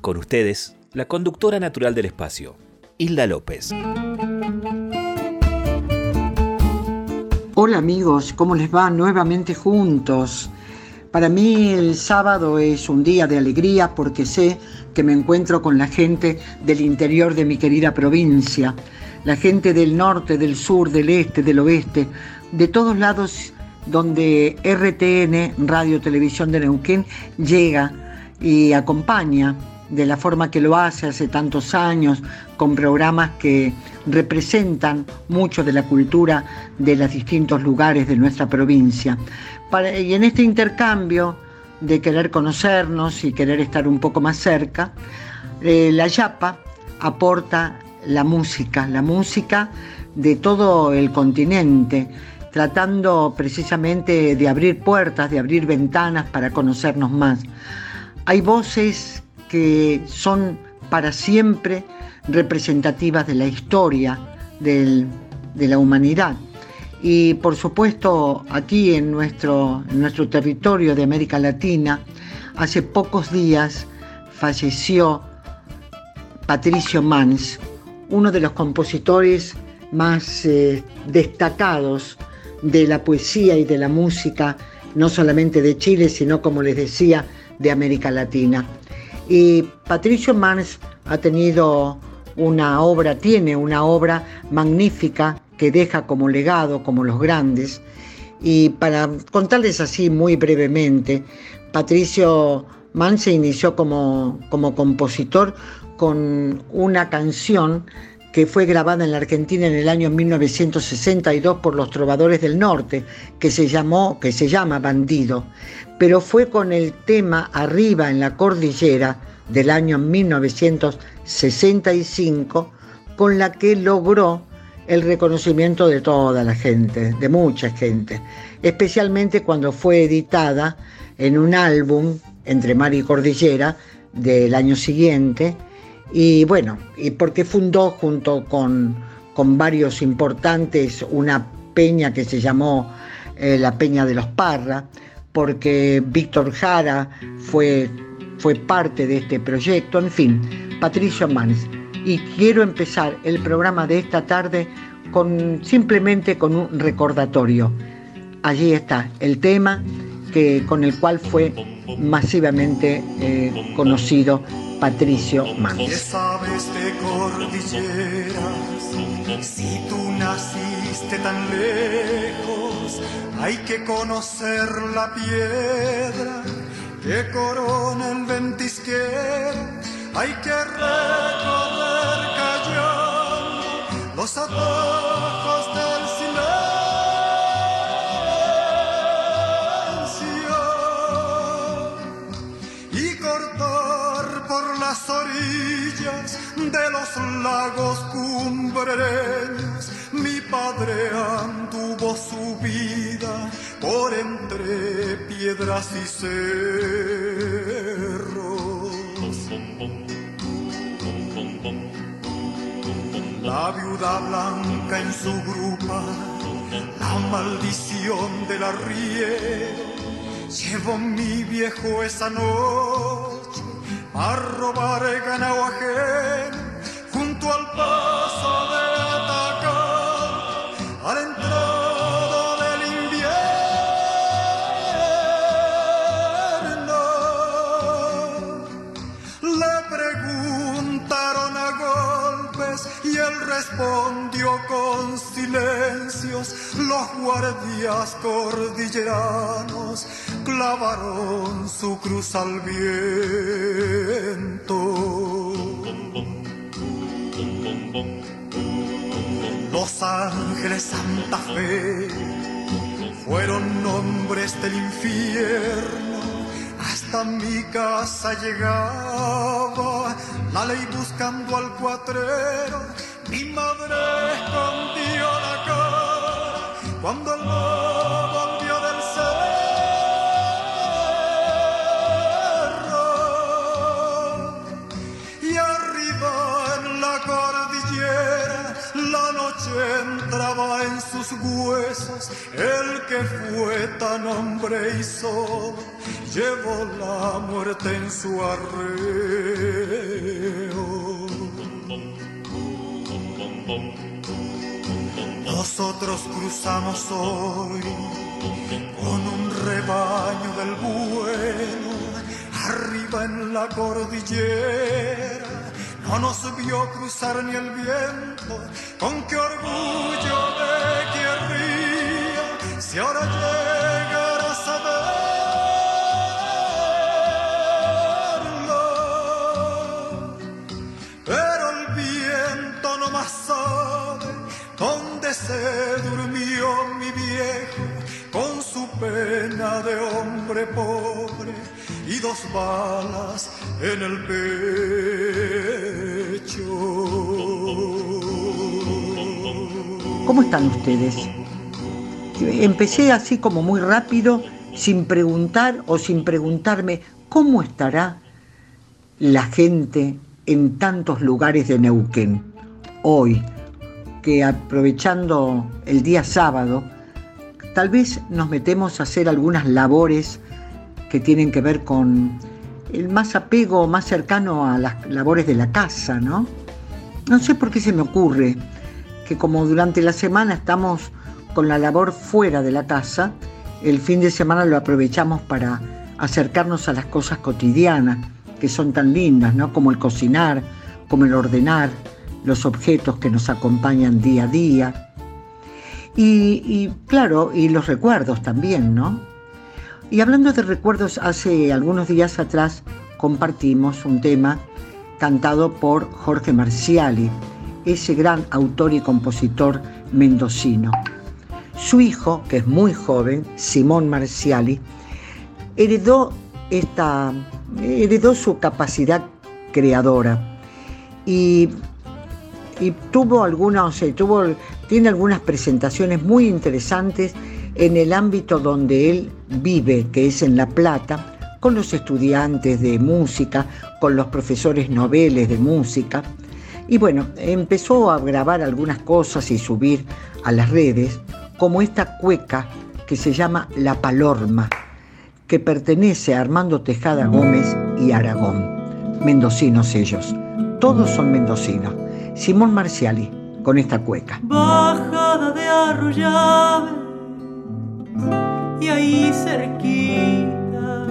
Con ustedes, la conductora natural del espacio, Hilda López. Hola amigos, ¿cómo les va? Nuevamente juntos. Para mí el sábado es un día de alegría porque sé que me encuentro con la gente del interior de mi querida provincia, la gente del norte, del sur, del este, del oeste, de todos lados donde RTN, Radio Televisión de Neuquén, llega y acompaña de la forma que lo hace hace tantos años, con programas que representan mucho de la cultura de los distintos lugares de nuestra provincia. Y en este intercambio de querer conocernos y querer estar un poco más cerca, eh, la Yapa aporta la música, la música de todo el continente, tratando precisamente de abrir puertas, de abrir ventanas para conocernos más. Hay voces que son para siempre representativas de la historia de la humanidad. Y por supuesto, aquí en nuestro, nuestro territorio de América Latina, hace pocos días falleció Patricio Mans, uno de los compositores más eh, destacados de la poesía y de la música, no solamente de Chile, sino como les decía, de América Latina. Y Patricio Mans ha tenido una obra, tiene una obra magnífica que deja como legado, como los grandes. Y para contarles así muy brevemente, Patricio Mans se inició como, como compositor con una canción que fue grabada en la Argentina en el año 1962 por los trovadores del norte, que se llamó, que se llama Bandido, pero fue con el tema Arriba en la cordillera del año 1965 con la que logró el reconocimiento de toda la gente, de mucha gente, especialmente cuando fue editada en un álbum entre Mar y Cordillera del año siguiente, y bueno, porque fundó junto con, con varios importantes una peña que se llamó eh, la Peña de los Parra, porque Víctor Jara fue, fue parte de este proyecto, en fin, Patricio Mans. Y quiero empezar el programa de esta tarde con, simplemente con un recordatorio. Allí está el tema que, con el cual fue masivamente eh, conocido Patricio ¿Qué Mans. sabes de cordilleras? Si tú naciste tan lejos, hay que conocer la piedra que corona el ventisquero. Hay que recorrer callando los atajos del lagos cumbreños. Mi padre anduvo su vida por entre piedras y cerros. La viuda blanca en su grupa, la maldición del arriero. Llevó mi viejo esa noche a robar el al paso de Atacama a la del invierno. Le pregunto respondió con silencios. Los guardias cordilleranos clavaron su cruz al viento. Los ángeles Santa Fe fueron nombres del infierno. Hasta mi casa llegaba la ley buscando al cuatrero. Mi madre escondió la cara cuando el huesos. El que fue tan hombre y solo llevó la muerte en su arreo. Nosotros cruzamos hoy con un rebaño del bueno, arriba en la cordillera. No nos vio cruzar ni el viento, con qué orgullo de si ahora llegara a saberlo. Pero el viento no más sabe dónde se durmió mi viejo con su pena de hombre pobre y dos balas en el pecho. ¿Cómo están ustedes? Empecé así como muy rápido, sin preguntar o sin preguntarme cómo estará la gente en tantos lugares de Neuquén. Hoy, que aprovechando el día sábado, tal vez nos metemos a hacer algunas labores que tienen que ver con el más apego más cercano a las labores de la casa, ¿no? No sé por qué se me ocurre que como durante la semana estamos con la labor fuera de la casa, el fin de semana lo aprovechamos para acercarnos a las cosas cotidianas, que son tan lindas, ¿no? Como el cocinar, como el ordenar, los objetos que nos acompañan día a día. Y, y, claro, y los recuerdos también, ¿no? Y hablando de recuerdos, hace algunos días atrás compartimos un tema cantado por Jorge Marciali, ese gran autor y compositor mendocino. Su hijo, que es muy joven, Simón Marciali, heredó, esta, heredó su capacidad creadora y, tuvo algunos, tuvo, tiene algunas presentaciones muy interesantes en el ámbito donde él vive, que es en La Plata, con los estudiantes de música, con los profesores noveles de música. Y bueno, empezó a grabar algunas cosas y subir a las redes, como esta cueca que se llama La Palorma, que pertenece a Armando Tejada Gómez y Aragón. Mendocinos ellos, todos son mendocinos. Simón Marciali, con esta cueca. Bajada de Arroyave y ahí cerquita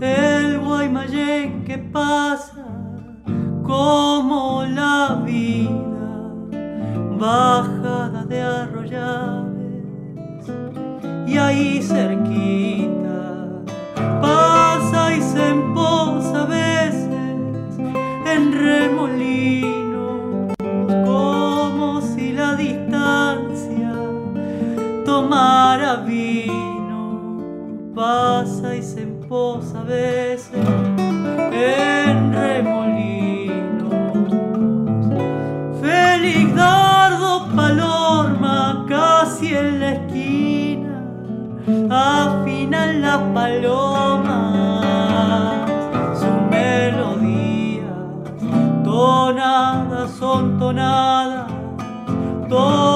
el Guaymallén que pasa como la vida, bajada de arroyaves ahí cerquita. Pasa y se emposa a veces en remolino como si la distancia tomara vino, pasa y se emposa a veces palomas, su melodía, tonadas son tonadas, toda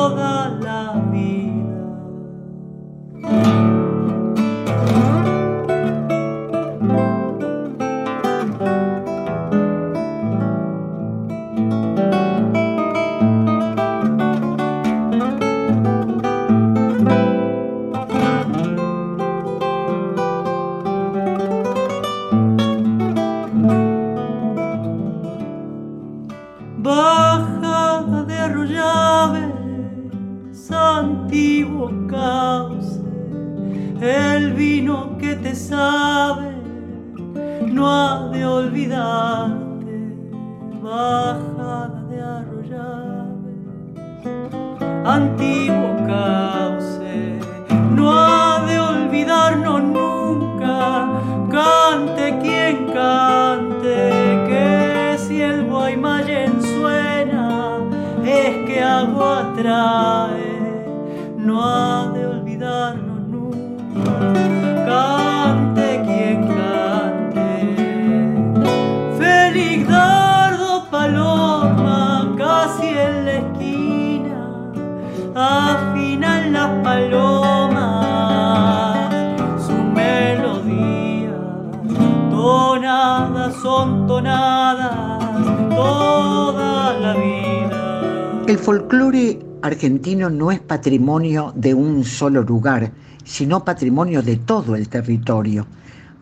El folclore argentino no es patrimonio de un solo lugar, sino patrimonio de todo el territorio,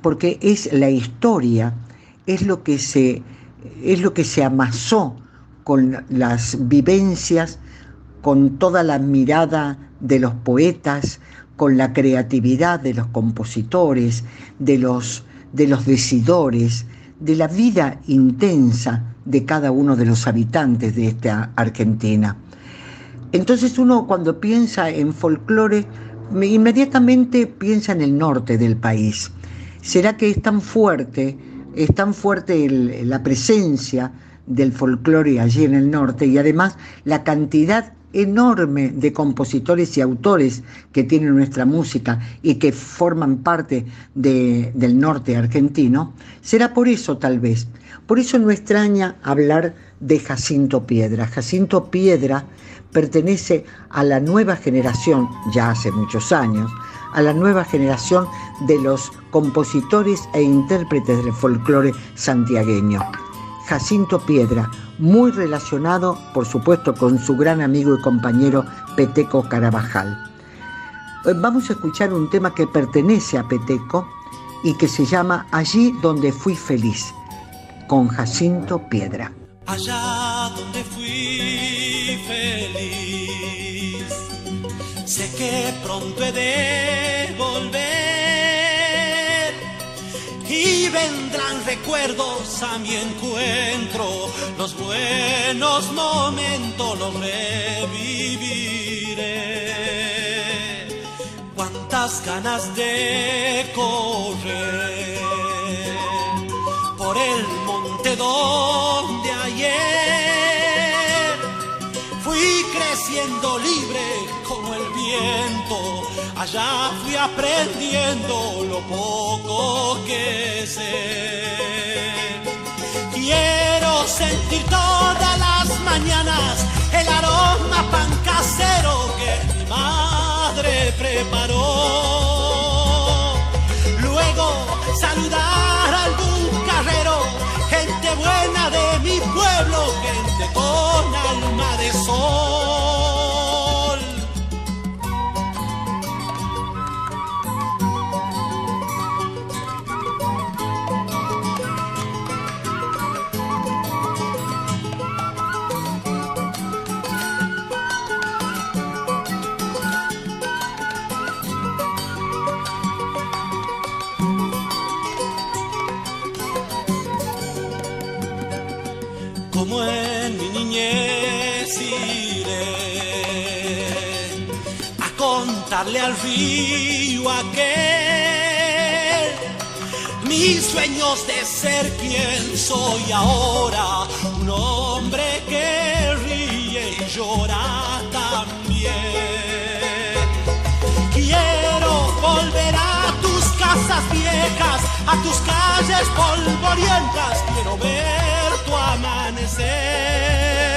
porque es la historia, es lo que se, es lo que se amasó con las vivencias, con toda la mirada de los poetas, con la creatividad de los compositores, de los, de los decidores, de la vida intensa de cada uno de los habitantes de esta Argentina. Entonces uno cuando piensa en folclore, inmediatamente piensa en el norte del país. ¿Será que es tan fuerte, es tan fuerte la presencia del folclore allí en el norte y además la cantidad enorme de compositores y autores que tiene nuestra música y que forman parte del norte argentino, será por eso tal vez. Por eso no extraña hablar de Jacinto Piedra. Jacinto Piedra pertenece a la nueva generación, ya hace muchos años, a la nueva generación de los compositores e intérpretes del folclore santiagueño. Jacinto Piedra, muy relacionado, por supuesto, con su gran amigo y compañero Peteco Carabajal. Eh, vamos a escuchar un tema que pertenece a Peteco y que se llama Allí donde fui feliz, con Jacinto Piedra. Allá donde fui feliz, sé que pronto he de y vendrán recuerdos a mi encuentro, los buenos momentos los reviviré. Cuántas ganas de correr por el monte donde ayer fui creciendo libre Allá fui aprendiendo lo poco que sé. Quiero sentir todas las mañanas el aroma pan casero que mi madre preparó. Luego saludar a algún gente buena de mi pueblo, gente con alma de sol. Contarle al río aquel mis sueños de ser quien soy ahora, un hombre que ríe y llora también. Quiero volver a tus casas viejas, a tus calles polvorientas, quiero ver tu amanecer.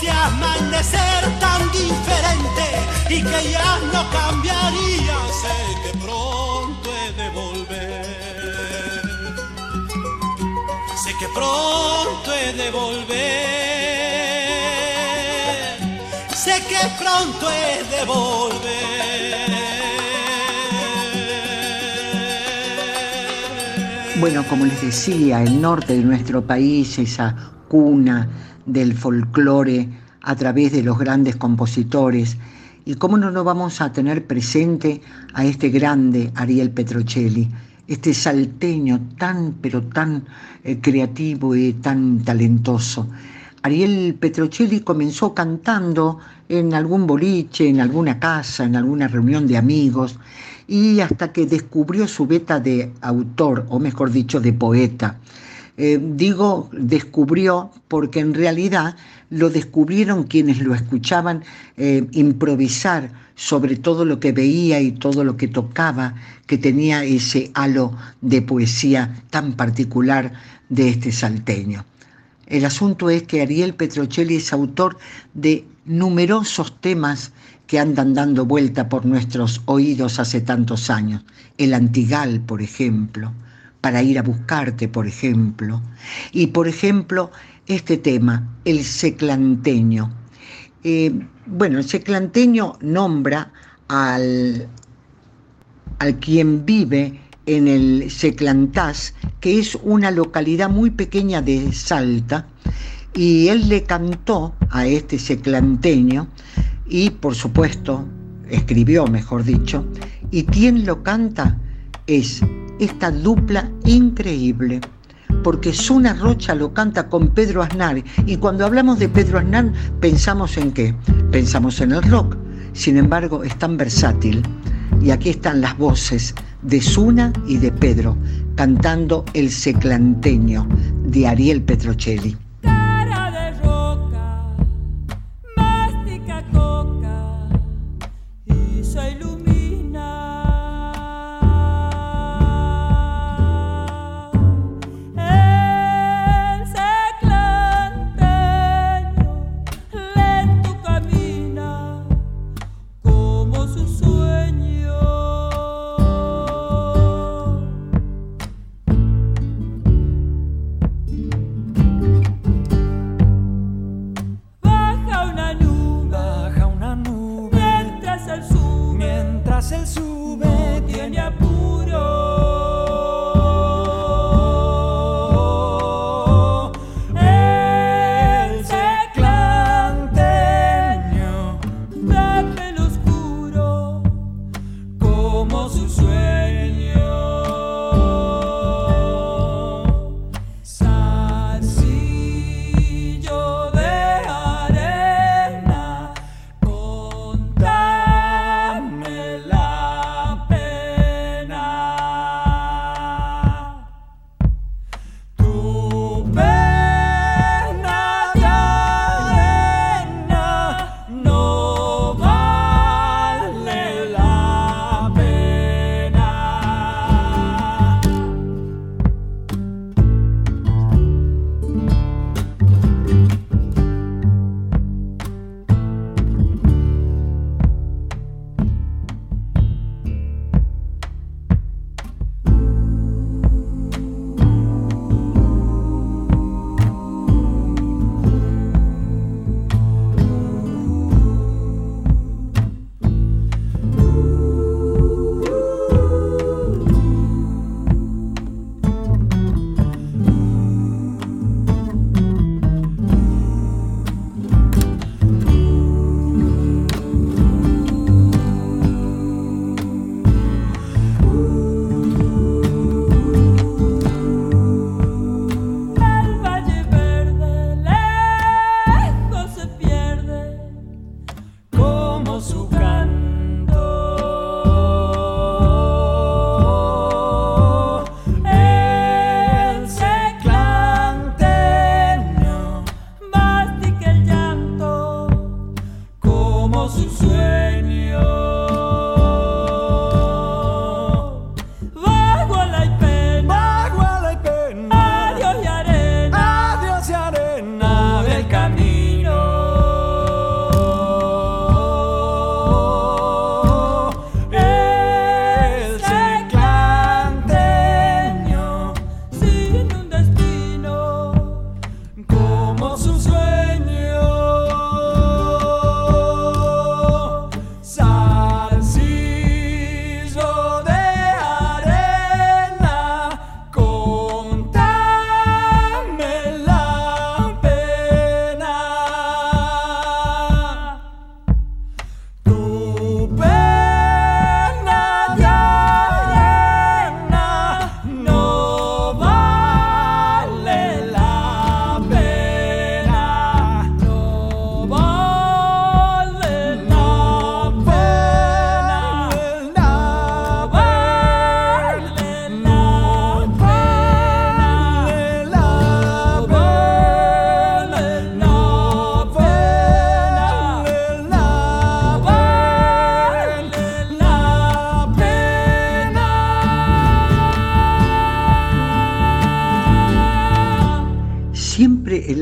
Ese amanecer tan diferente y que ya no cambiaría, sé que pronto he de volver. Sé que pronto he de volver. Sé que pronto he de volver. Bueno, como les decía, el norte de nuestro país, esa cuna del folclore a través de los grandes compositores. ¿Y cómo no nos vamos a tener presente a este grande Ariel Petrocelli, este salteño tan, pero tan eh, creativo y tan talentoso? Ariel Petrocelli comenzó cantando en algún boliche, en alguna casa, en alguna reunión de amigos, y hasta que descubrió su beta de autor, o mejor dicho, de poeta. Eh, digo descubrió porque en realidad lo descubrieron quienes lo escuchaban eh, improvisar sobre todo lo que veía y todo lo que tocaba, que tenía ese halo de poesía tan particular de este salteño. El asunto es que Ariel Petrocelli es autor de numerosos temas que andan dando vuelta por nuestros oídos hace tantos años. El Antigal, por ejemplo, para ir a buscarte, por ejemplo. Y, por ejemplo, este tema, el seclanteño. Eh, bueno, el seclanteño nombra al, al quien vive en el Seclantás, que es una localidad muy pequeña de Salta, y él le cantó a este seclanteño y por supuesto escribió, mejor dicho, y quien lo canta es esta dupla increíble, porque Zuna Rocha lo canta con Pedro Aznar, y cuando hablamos de Pedro Aznar pensamos en qué? Pensamos en el rock, sin embargo es tan versátil, y aquí están las voces de Zuna y de Pedro, cantando El Seclanteño de Ariel Petrocelli.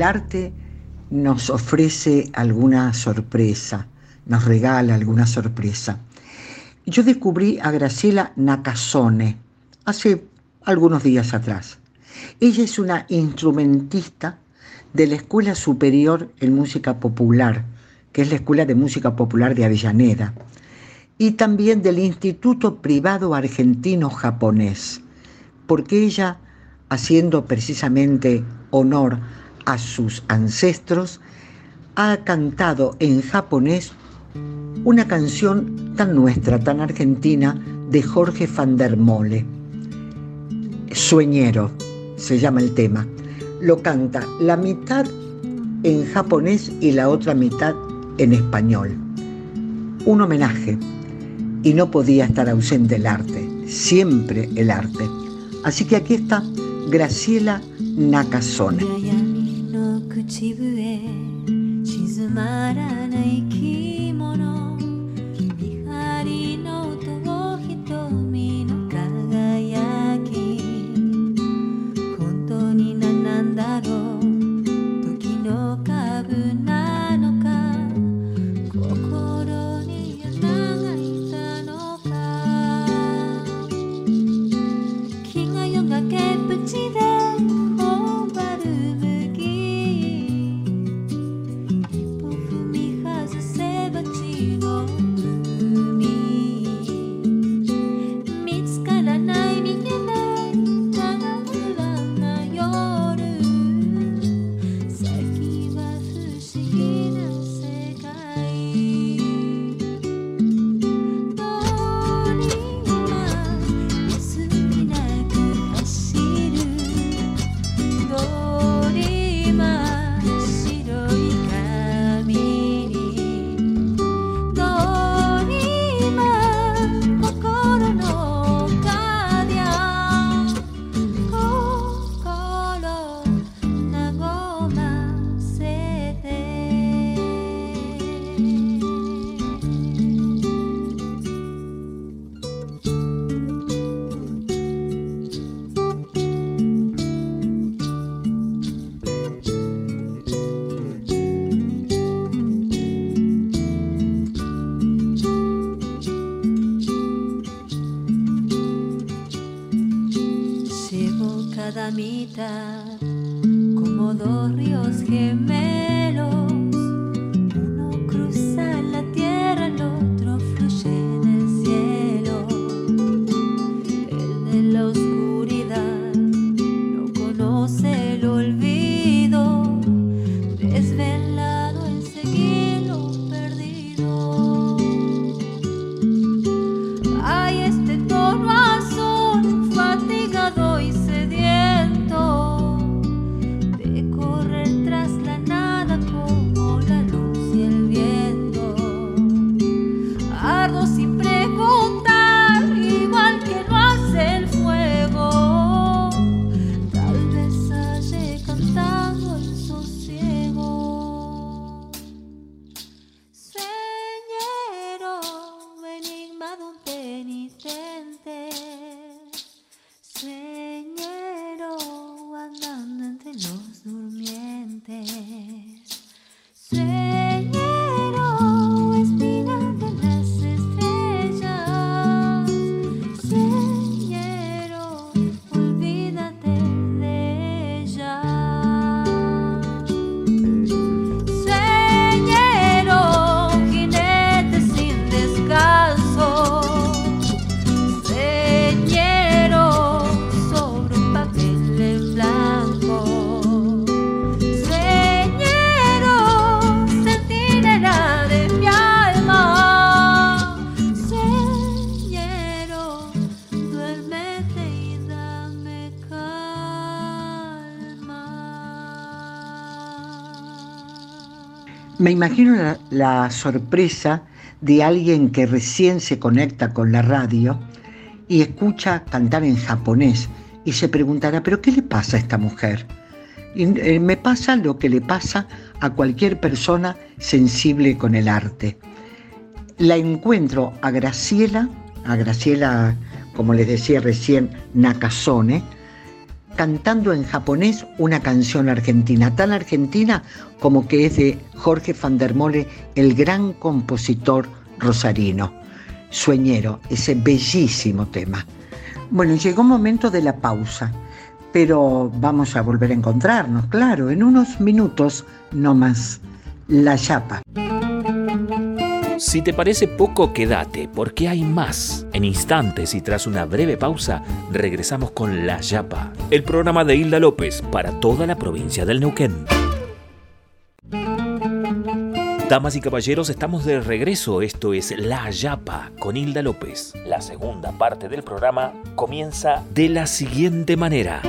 Arte nos ofrece alguna sorpresa, nos regala alguna sorpresa. Yo descubrí a Graciela Nakasone hace algunos días atrás. Ella es una instrumentista de la Escuela Superior en Música Popular, que es la Escuela de Música Popular de Avellaneda, y también del Instituto Privado Argentino Japonés, porque ella, haciendo precisamente honor a sus ancestros, ha cantado en japonés una canción tan nuestra, tan argentina, de Jorge van der Mole. Sueñero se llama el tema. Lo canta la mitad en japonés y la otra mitad en español. Un homenaje. Y no podía estar ausente el arte, siempre el arte. Así que aquí está Graciela Nakasone. 口笛静まら Me imagino la, sorpresa de alguien que recién se conecta con la radio y escucha cantar en japonés y se preguntará, ¿pero qué le pasa a esta mujer? Eh, me pasa lo que le pasa a cualquier persona sensible con el arte. La encuentro a Graciela, a Graciela, como les decía recién, Nakasone, cantando en japonés una canción argentina, tan argentina como que es de Jorge van der Mole, el gran compositor rosarino. Sueñero, ese bellísimo tema. Bueno, llegó un momento de la pausa, pero vamos a volver a encontrarnos, claro, en unos minutos no más. La chapa. Si te parece poco, quédate, porque hay más. En instantes y tras una breve pausa, regresamos con La Yapa, el programa de Hilda López para toda la provincia del Neuquén. Damas y caballeros, estamos de regreso. Esto es La Yapa con Hilda López. La segunda parte del programa comienza de la siguiente manera.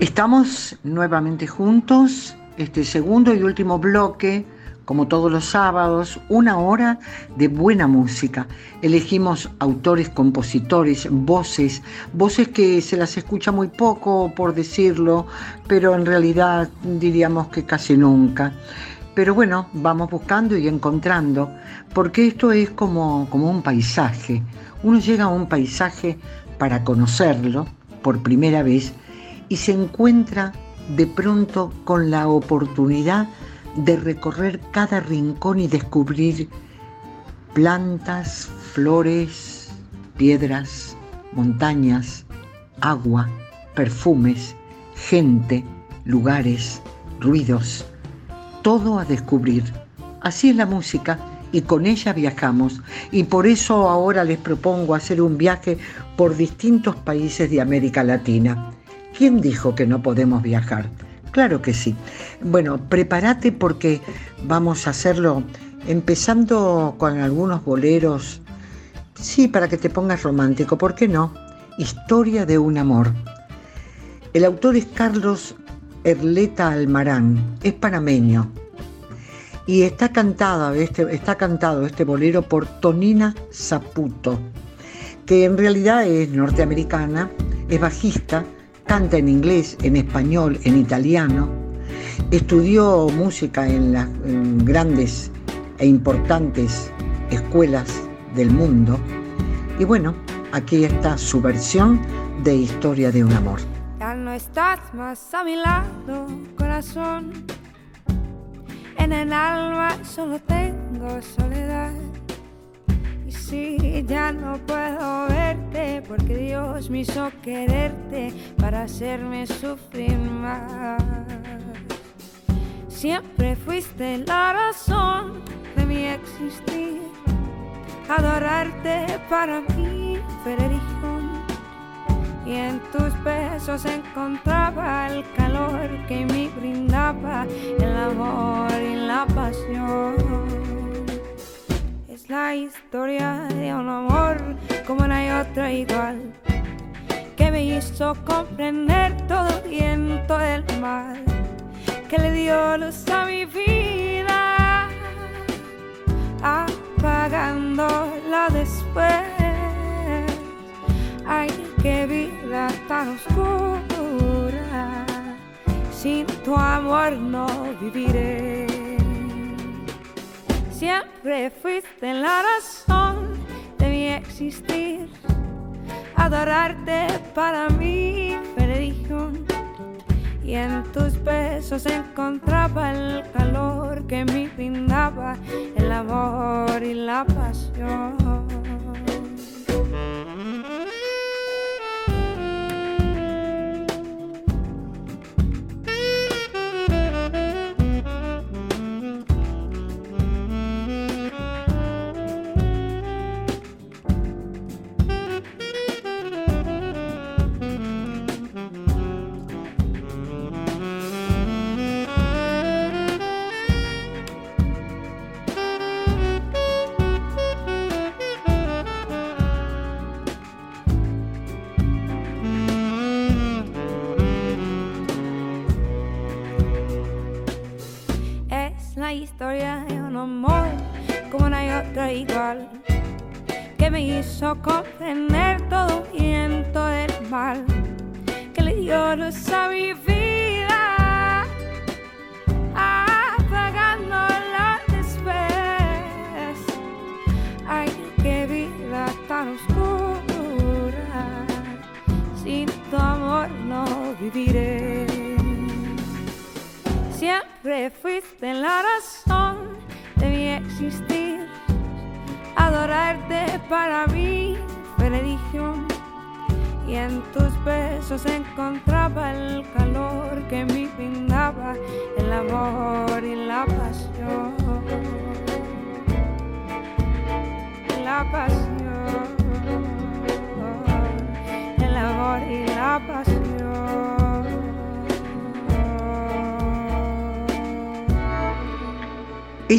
Estamos nuevamente juntos, este segundo y último bloque, como todos los sábados, una hora de buena música. Elegimos autores, compositores, voces, voces que se las escucha muy poco, por decirlo, pero en realidad diríamos que casi nunca. Pero bueno, vamos buscando y encontrando, porque esto es como, como un paisaje. Uno llega a un paisaje para conocerlo por primera vez y se encuentra de pronto con la oportunidad de recorrer cada rincón y descubrir plantas, flores, piedras, montañas, agua, perfumes, gente, lugares, ruidos, todo a descubrir. Así es la música y con ella viajamos y por eso ahora les propongo hacer un viaje por distintos países de América Latina. ¿Quién dijo que no podemos viajar? Claro que sí. Bueno, prepárate porque vamos a hacerlo empezando con algunos boleros. Sí, para que te pongas romántico, ¿por qué no? Historia de un amor. El autor es Carlos Erleta Almarán, es panameño. Y está este, está cantado este bolero por Tonina Zaputo, que en realidad es norteamericana, es bajista, canta en inglés, en español, en italiano, estudió música en las grandes e importantes escuelas del mundo y bueno, aquí está su versión de Historia de un amor. Ya no estás más a mi lado, corazón. En el alma solo tengo soledad. Y si ya no puedo verte, porque Dios me hizo quererte para hacerme sufrir más. Siempre fuiste la razón de mi existir. Adorarte para mí fue religión. Y en tus besos encontraba el calor que me brindaba el amor y la pasión. La historia de un amor como no hay otra igual, que me hizo comprender todo el viento del mal, que le dio luz a mi vida, apagándola después. Ay, qué vida tan oscura, sin tu amor no viviré. Siempre fuiste la razón de mi existir. Adorarte para mí fue religión. Y en tus besos encontraba el calor que me brindaba el amor y la pasión.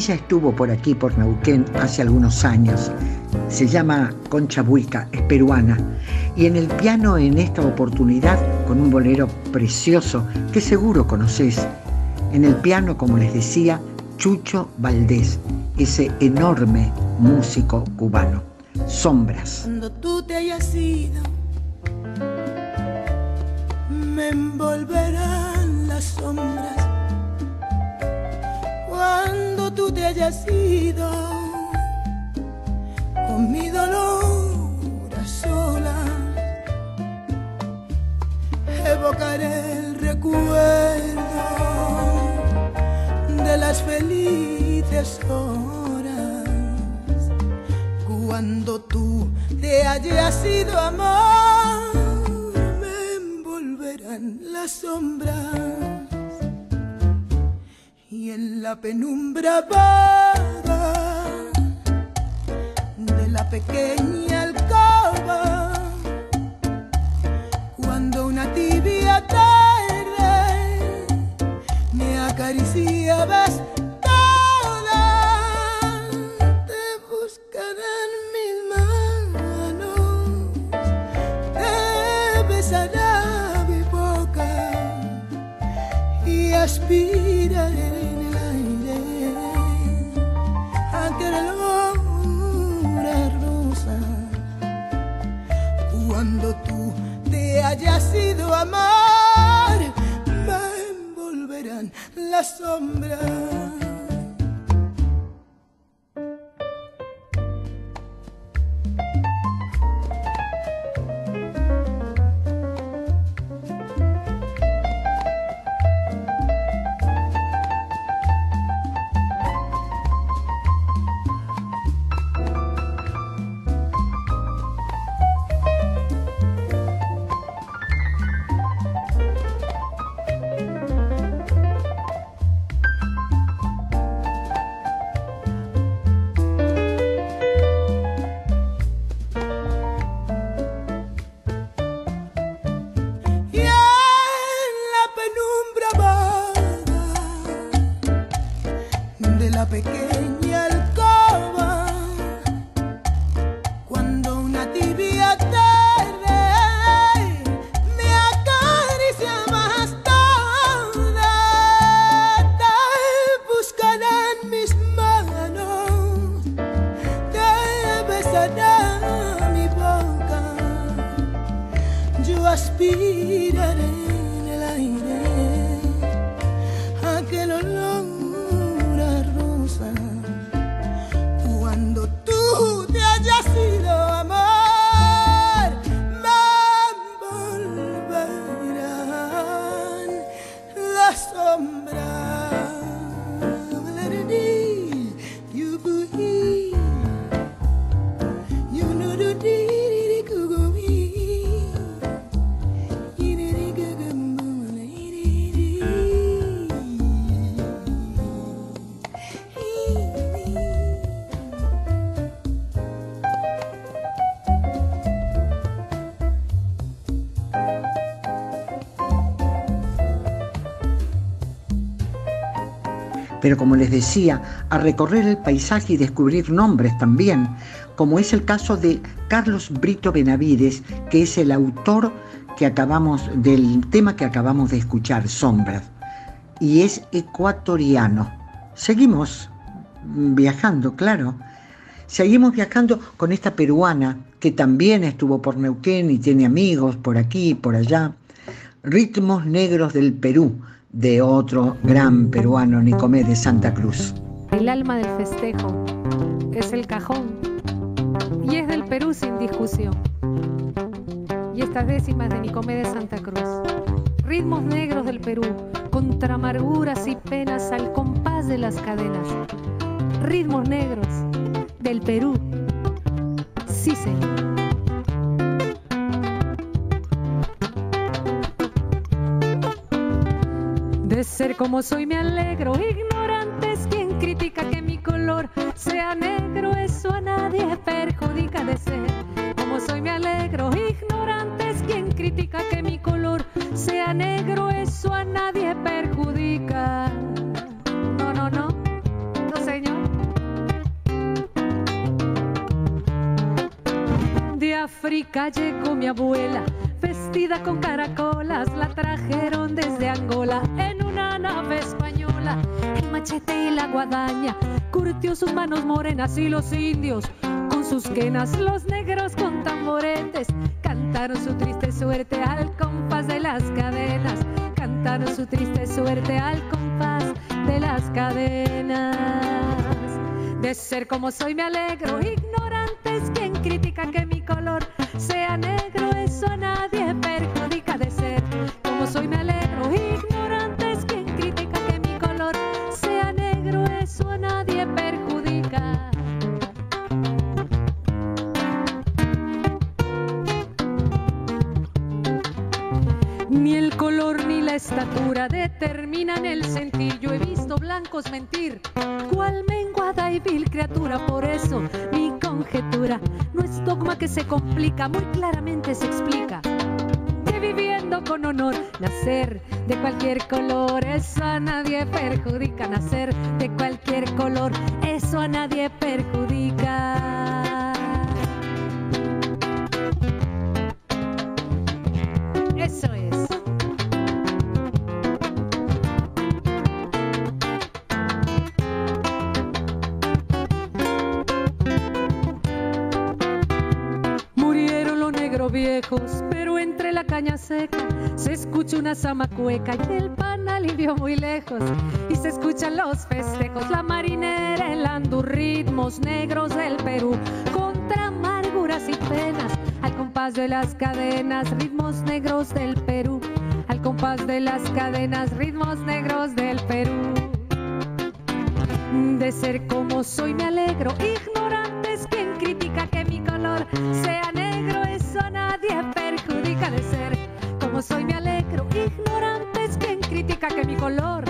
Ella estuvo por aquí, por Neuquén, hace algunos años. Se llama Concha Buica, es peruana. Y en el piano en esta oportunidad, con un bolero precioso que seguro conoces. En el piano, como les decía, Chucho Valdés, ese enorme músico cubano. Sombras. Tú te hayas ido, con mi dolor a solas, evocaré el recuerdo de las felices horas. Cuando tú te hayas ido, amor, me envolverán las sombras y en la penumbra vaga de la pequeña alcoba, cuando una tibia tarde me acariciabas toda, te buscarán mis manos, te besará mi boca y aspiraré me envolverán las sombras. Pero como les decía, a recorrer el paisaje y descubrir nombres también, como es el caso de Carlos Brito Benavides, que es el autor que acabamos del tema que acabamos de escuchar, Sombras, y es ecuatoriano. Seguimos viajando, claro. Seguimos viajando con esta peruana que también estuvo por Neuquén y tiene amigos por aquí y por allá. Ritmos Negros del Perú, de otro gran peruano, Nicomé de Santa Cruz. El alma del festejo es el cajón y es del Perú sin discusión. Y estas décimas de Nicomé de Santa Cruz ritmos negros del Perú, contra amarguras y penas al compás de las cadenas. Ritmos negros del Perú. Sí, señor. Ser como soy me alegro, ignorante es quien critica que mi color sea negro, eso a nadie perjudica de ser. Como soy me alegro, ignorante es quien critica que mi color sea negro, eso a nadie perjudica. No, no, no, no señor. De África llegó mi abuela, con caracolas, la trajeron desde Angola en una nave española. El machete y la guadaña curtió sus manos morenas y los indios con sus quenas, los negros con tamboretes cantaron su triste suerte al compás de las cadenas. Cantaron su triste suerte al compás de las cadenas. De ser como soy me alegro, ignorante es quien critica que mi color sea negro, eso a nadie perjudica de ser. Como soy me la estatura determinan el sentir. Yo he visto blancos mentir, cual menguada y vil criatura. Por eso mi conjetura no es dogma que se complica, muy claramente se explica. Que viviendo con honor, nacer de cualquier color, eso a nadie perjudica. Nacer de cualquier color, eso a nadie perjudica. Eso es. Pero entre la caña seca se escucha una zamacueca y el panal vivió muy lejos. Y se escuchan los festejos, la marinera helando ritmos negros del Perú contra amarguras y penas. Al compás de las cadenas, ritmos negros del Perú. Al compás de las cadenas, ritmos negros del Perú. De ser como soy me alegro, ignorante es quien critica que mi color sea negro, eso a nadie perjudica de ser. Como soy me alegro, ignorante es quien critica que mi color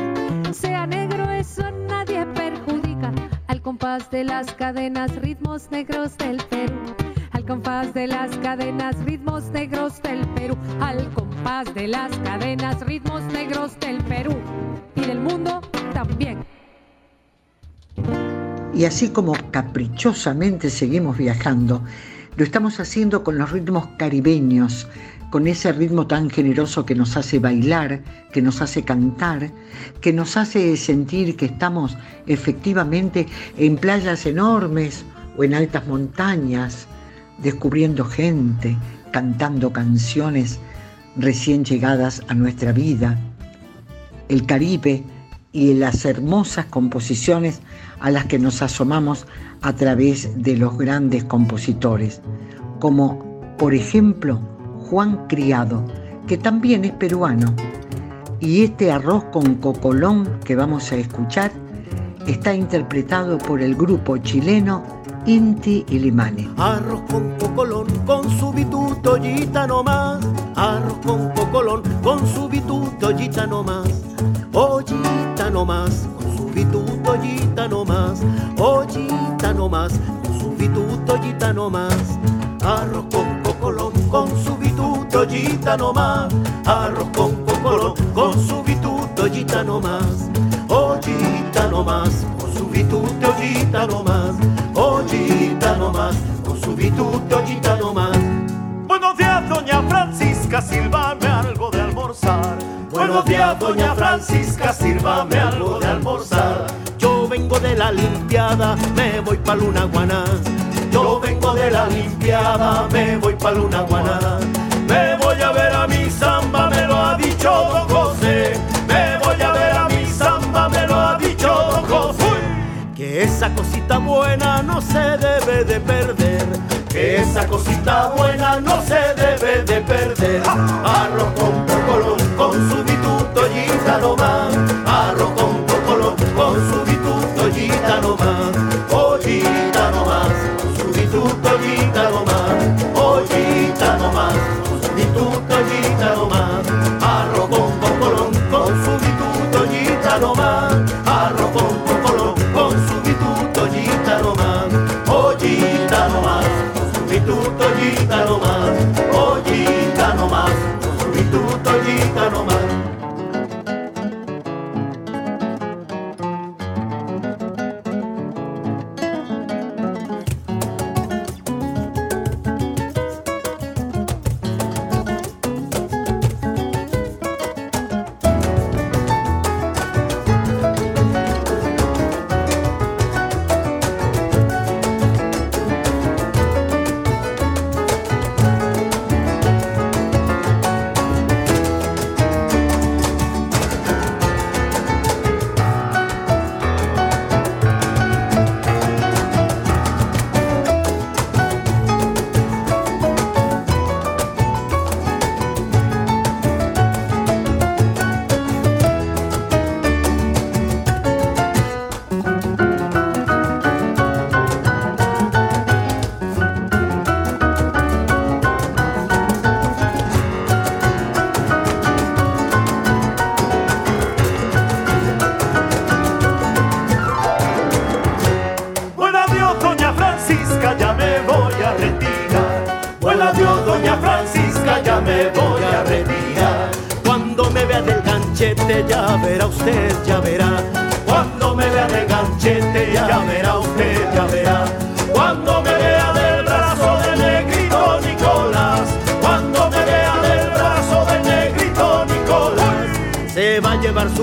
sea negro, eso a nadie perjudica. Al compás de las cadenas, ritmos negros del Perú. Al compás de las cadenas, ritmos negros del Perú. Al compás de las cadenas, ritmos negros del Perú. Y del mundo también. Y así como caprichosamente seguimos viajando, lo estamos haciendo con los ritmos caribeños, con ese ritmo tan generoso que nos hace bailar, que nos hace cantar, que nos hace sentir que estamos efectivamente en playas enormes o en altas montañas, descubriendo gente, cantando canciones recién llegadas a nuestra vida. El Caribe y las hermosas composiciones a las que nos asomamos a través de los grandes compositores, como por ejemplo Juan Criado, que también es peruano. Y este arroz con cocolón que vamos a escuchar está interpretado por el grupo chileno Inti y Limane. Arroz con cocolón, con su bituto ollita nomás. Arroz con cocolón, con su bituto ollita nomás. Ollita nomás, con su bituto ollita nomás. Ollita nomás, con su bituto ollita nomás. Arroz con cocolón, con su bituto ollita nomás. Arroz con cocolón, con su bituto ollita nomás. Ollita nomás, con su bituto ollita nomás. Ollita nomás, con su bituto ollita nomás. Buenos días, doña Francisca, sírvame algo de almorzar. Buenos días, doña Francisca, sírvame algo de almorzar. Yo vengo de la limpiada, me voy pa' Luna Guaná. Yo vengo de la limpiada, me voy pa' Luna Guaná. Me voy a ver a mi samba, me lo ha dicho don José. Me voy a ver a mi samba, me lo ha dicho don José. Que esa cosita buena no se debe de perder. Que esa cosita buena no se debe de perder. Arroz con cocolón, con su bituto gitano más, arroz con cocolón, con su bituto gitano más,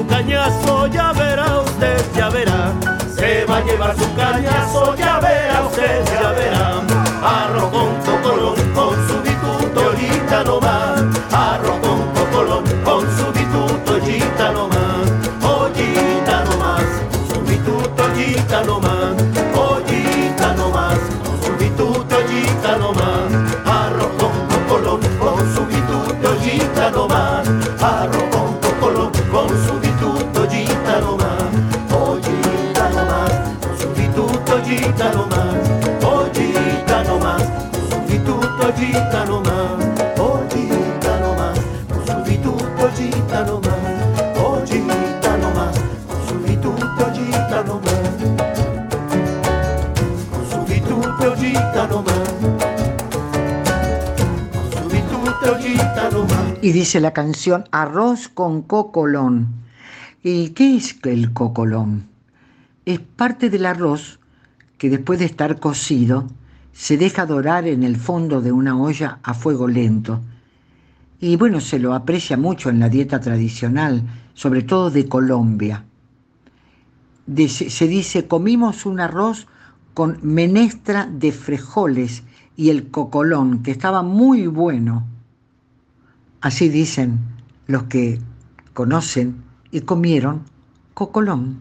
cañazo, ya verá usted, ya verá. Se va a llevar su cañazo, ya verá usted, ya verá. Arroz con Y dice la canción Arroz con cocolón. ¿Y qué es el cocolón? Es parte del arroz que después de estar cocido se deja dorar en el fondo de una olla a fuego lento. Y bueno, se lo aprecia mucho en la dieta tradicional, sobre todo de Colombia. Se dice, comimos un arroz con menestra de frijoles y el cocolón, que estaba muy bueno. Así dicen los que conocen y comieron cocolón.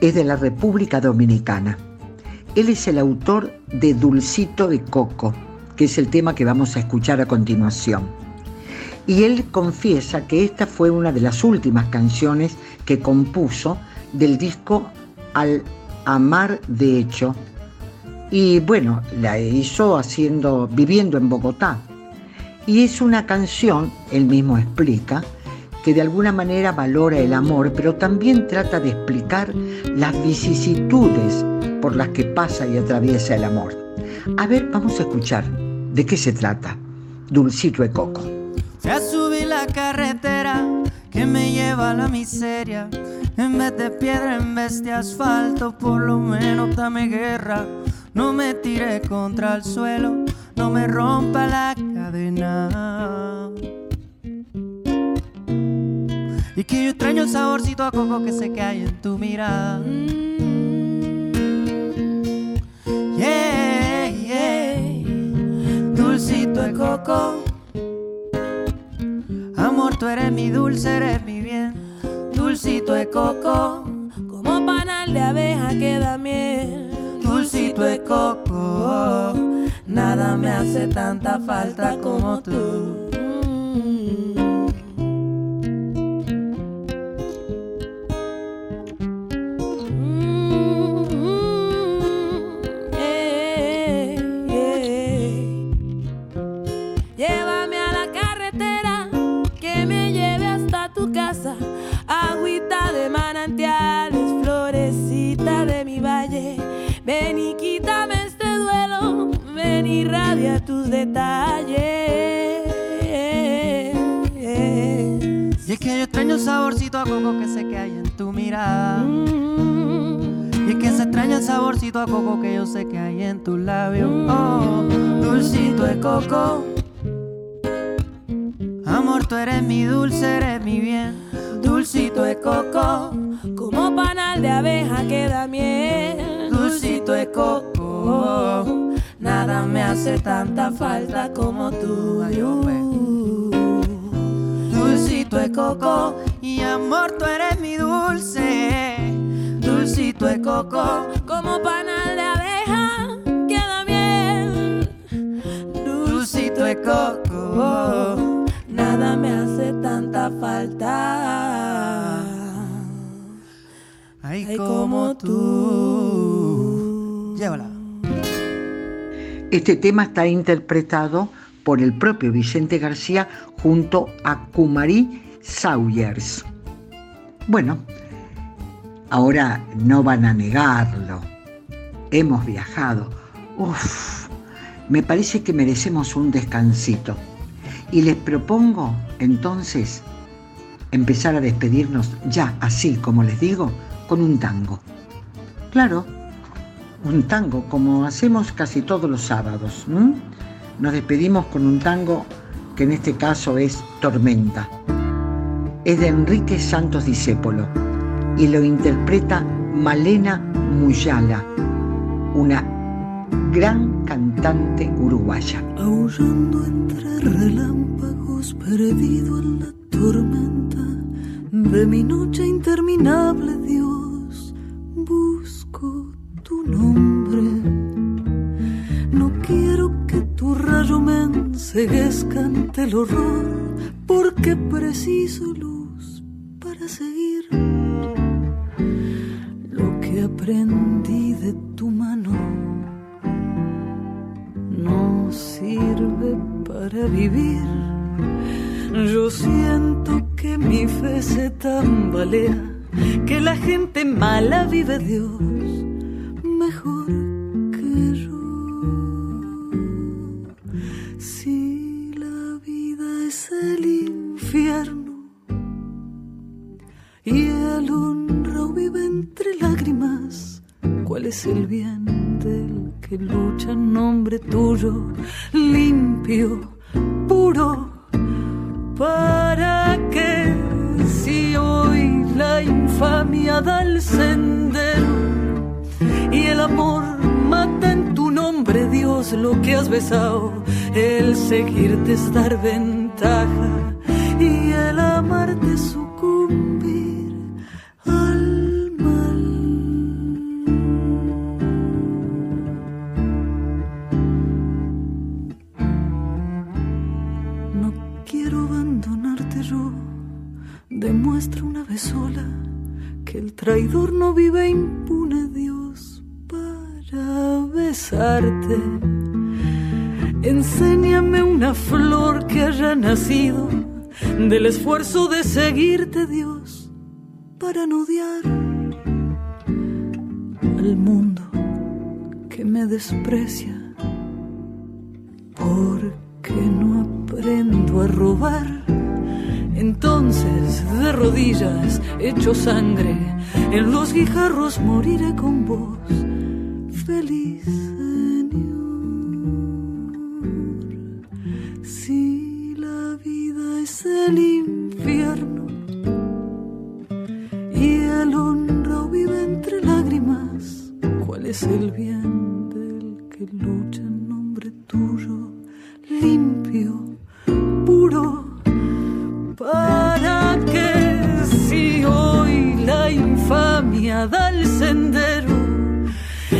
es de la República Dominicana. Él es el autor de Dulcito de Coco, que es el tema que vamos a escuchar a continuación. Y él confiesa que esta fue una de las últimas canciones que compuso del disco Al Amar de Hecho. Y bueno, la hizo haciendo, viviendo en Bogotá. Y es una canción, él mismo explica, que de alguna manera valora el amor, pero también trata de explicar las vicisitudes por las que pasa y atraviesa el amor. A ver, vamos a escuchar de qué se trata. Dulcito de coco. Ya subí la carretera que me lleva a la miseria. En vez de piedra, en vez de asfalto, por lo menos dame guerra. No me tire contra el suelo, no me rompa la cadena. Que yo extraño el saborcito a coco que sé que hay en tu mirada. Yeah, yeah. Dulcito de coco. Amor, tú eres mi dulce, eres mi bien. Dulcito de coco. Como panal de abeja que da miel. Dulcito de coco. Nada me hace tanta falta como tú. Ven y radia tus detalles. Y es que yo extraño el saborcito a coco que sé que hay en tu mirada. Y es que se extraña el saborcito a coco que yo sé que hay en tus labios. Oh, dulcito de coco. Amor, tú eres mi dulce, eres mi bien. Dulcito de coco. Como panal de abeja que da miel. Dulcito de coco. Me hace tanta falta como tú. Dulcito de coco. Y amor, tú eres mi dulce. Dulcito de coco. Como panal de abeja que da miel. Dulcito de coco. Nada me hace tanta falta. Ay, como tú. Llévala. Este tema está interpretado por el propio Vicente García junto a Kumari Sawyers. Bueno, ahora no van a negarlo. Hemos viajado. Uf, me parece que merecemos un descansito. Y les propongo entonces empezar a despedirnos ya así como les digo, con un tango. Claro, un tango como hacemos casi todos los sábados. Nos despedimos con un tango que en este caso es Tormenta. Es de Enrique Santos Discépolo y lo interpreta Malena Muyala, una gran cantante uruguaya. aullando entre relámpagos, perdido en la tormenta de mi noche interminable, Dios, No quiero que tu rayo me enceguezca ante el horror, porque preciso luz para seguir lo que aprendí de tu mano. No sirve para vivir. Yo siento que mi fe se tambalea, que la gente mala vive Dios mejor que yo. Si la vida es el infierno y el honro vive entre lágrimas, ¿cuál es el bien del que lucha en nombre tuyo, limpio, puro? ¿Para qué si hoy la infamia da el sendero y el amor mata en tu nombre, Dios, lo que has besado? El seguirte es dar ventaja y el amarte sucumbir al mal. No quiero abandonarte yo. Demuestra una vez sola que el traidor no vive impune, Enséñame una flor que haya nacido del esfuerzo de seguirte, Dios, para no odiar al mundo que me desprecia. Porque no aprendo a robar. Entonces, de rodillas, hecho sangre, en los guijarros moriré con vos, feliz es el infierno y el honrado vive entre lágrimas. ¿Cuál es el bien del que lucha en nombre tuyo, limpio, puro? Para que si hoy la infamia da el sendero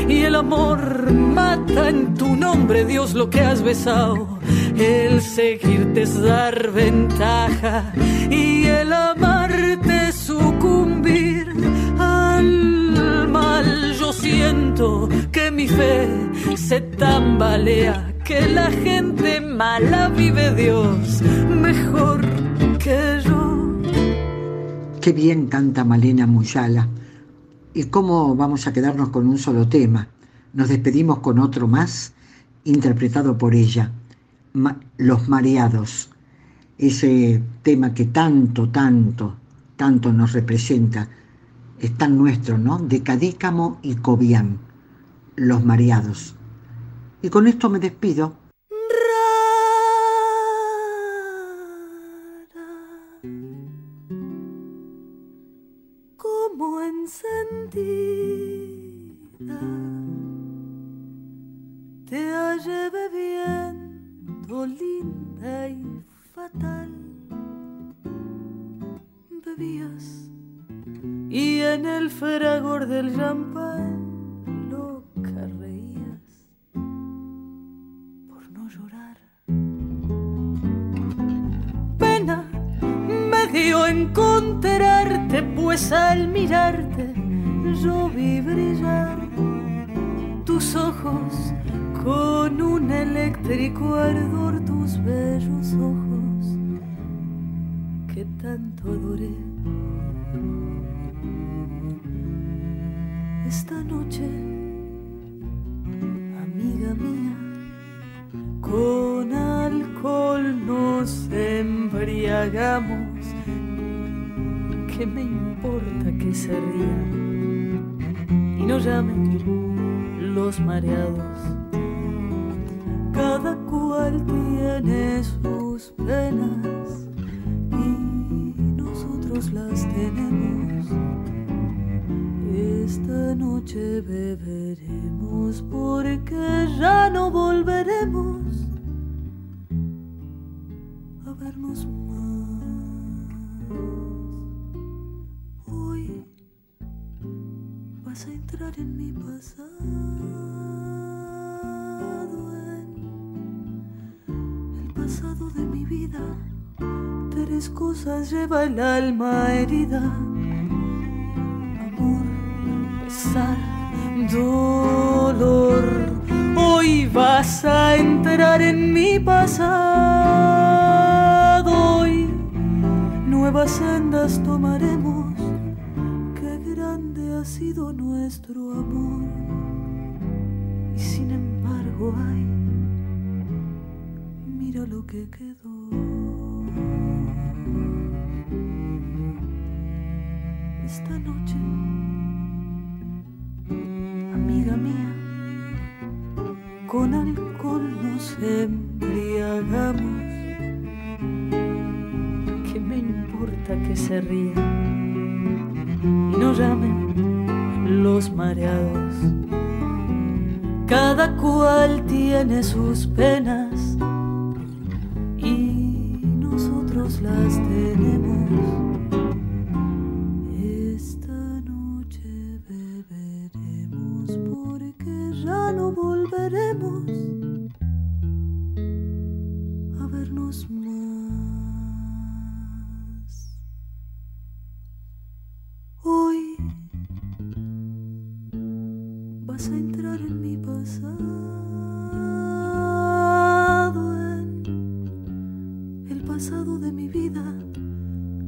y el amor mata en tu nombre, Dios, lo que has besado el seguirte es dar ventaja y el amarte sucumbir al mal. Yo siento que mi fe se tambalea, que la gente mala vive Dios mejor que yo. Qué bien canta Malena Muyala. ¿Y cómo vamos a quedarnos con un solo tema? Nos despedimos con otro más, interpretado por ella, Los Mareados, ese tema que tanto, tanto, tanto nos representa, es tan nuestro, ¿no? De Cadícamo y Cobián, Los Mareados. Y con esto me despido. Bebías y en el fragor del champán loca reías por no llorar. Pena me dio encontrarte, pues al mirarte yo vi brillar tus ojos con un eléctrico ardor, tus bellos ojos que tanto adoré. Esta noche, amiga mía, con alcohol nos embriagamos. ¿Qué me importa que se rían y no llamen los mareados? Cada cual tiene sus penas nosotros las tenemos. Esta noche beberemos porque ya no volveremos Tres cosas lleva el alma herida. Amor, pesar, dolor. Hoy vas a entrar en mi pasado. Hoy nuevas sendas tomaremos. Qué grande ha sido nuestro amor. Y sin embargo, ay, mira lo que quedó. Noche, amiga mía, con alcohol nos embriagamos. ¿Qué me importa que se rían y no llamen los mareados? Cada cual tiene sus penas y nosotros las a entrar en mi pasado, en el pasado de mi vida.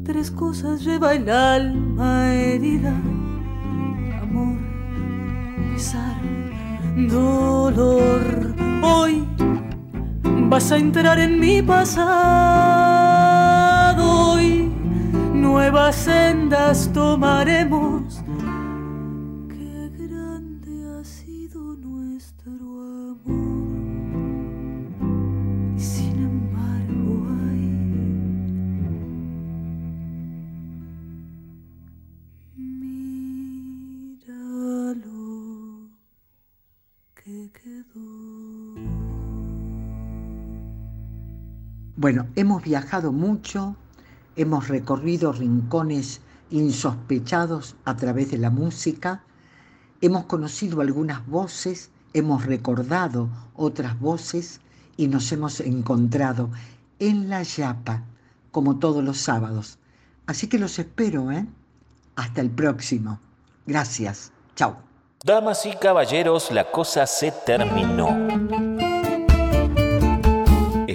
Tres cosas lleva el alma herida: amor, pesar, dolor. Hoy vas a entrar en mi pasado. Hoy nuevas sendas tomaremos. Bueno, hemos viajado mucho, hemos recorrido rincones insospechados a través de la música, hemos conocido algunas voces, hemos recordado otras voces y nos hemos encontrado en la Yapa, como todos los sábados. Así que los espero, ¿eh? Hasta el próximo. Gracias. Chao. Damas y caballeros, la cosa se terminó.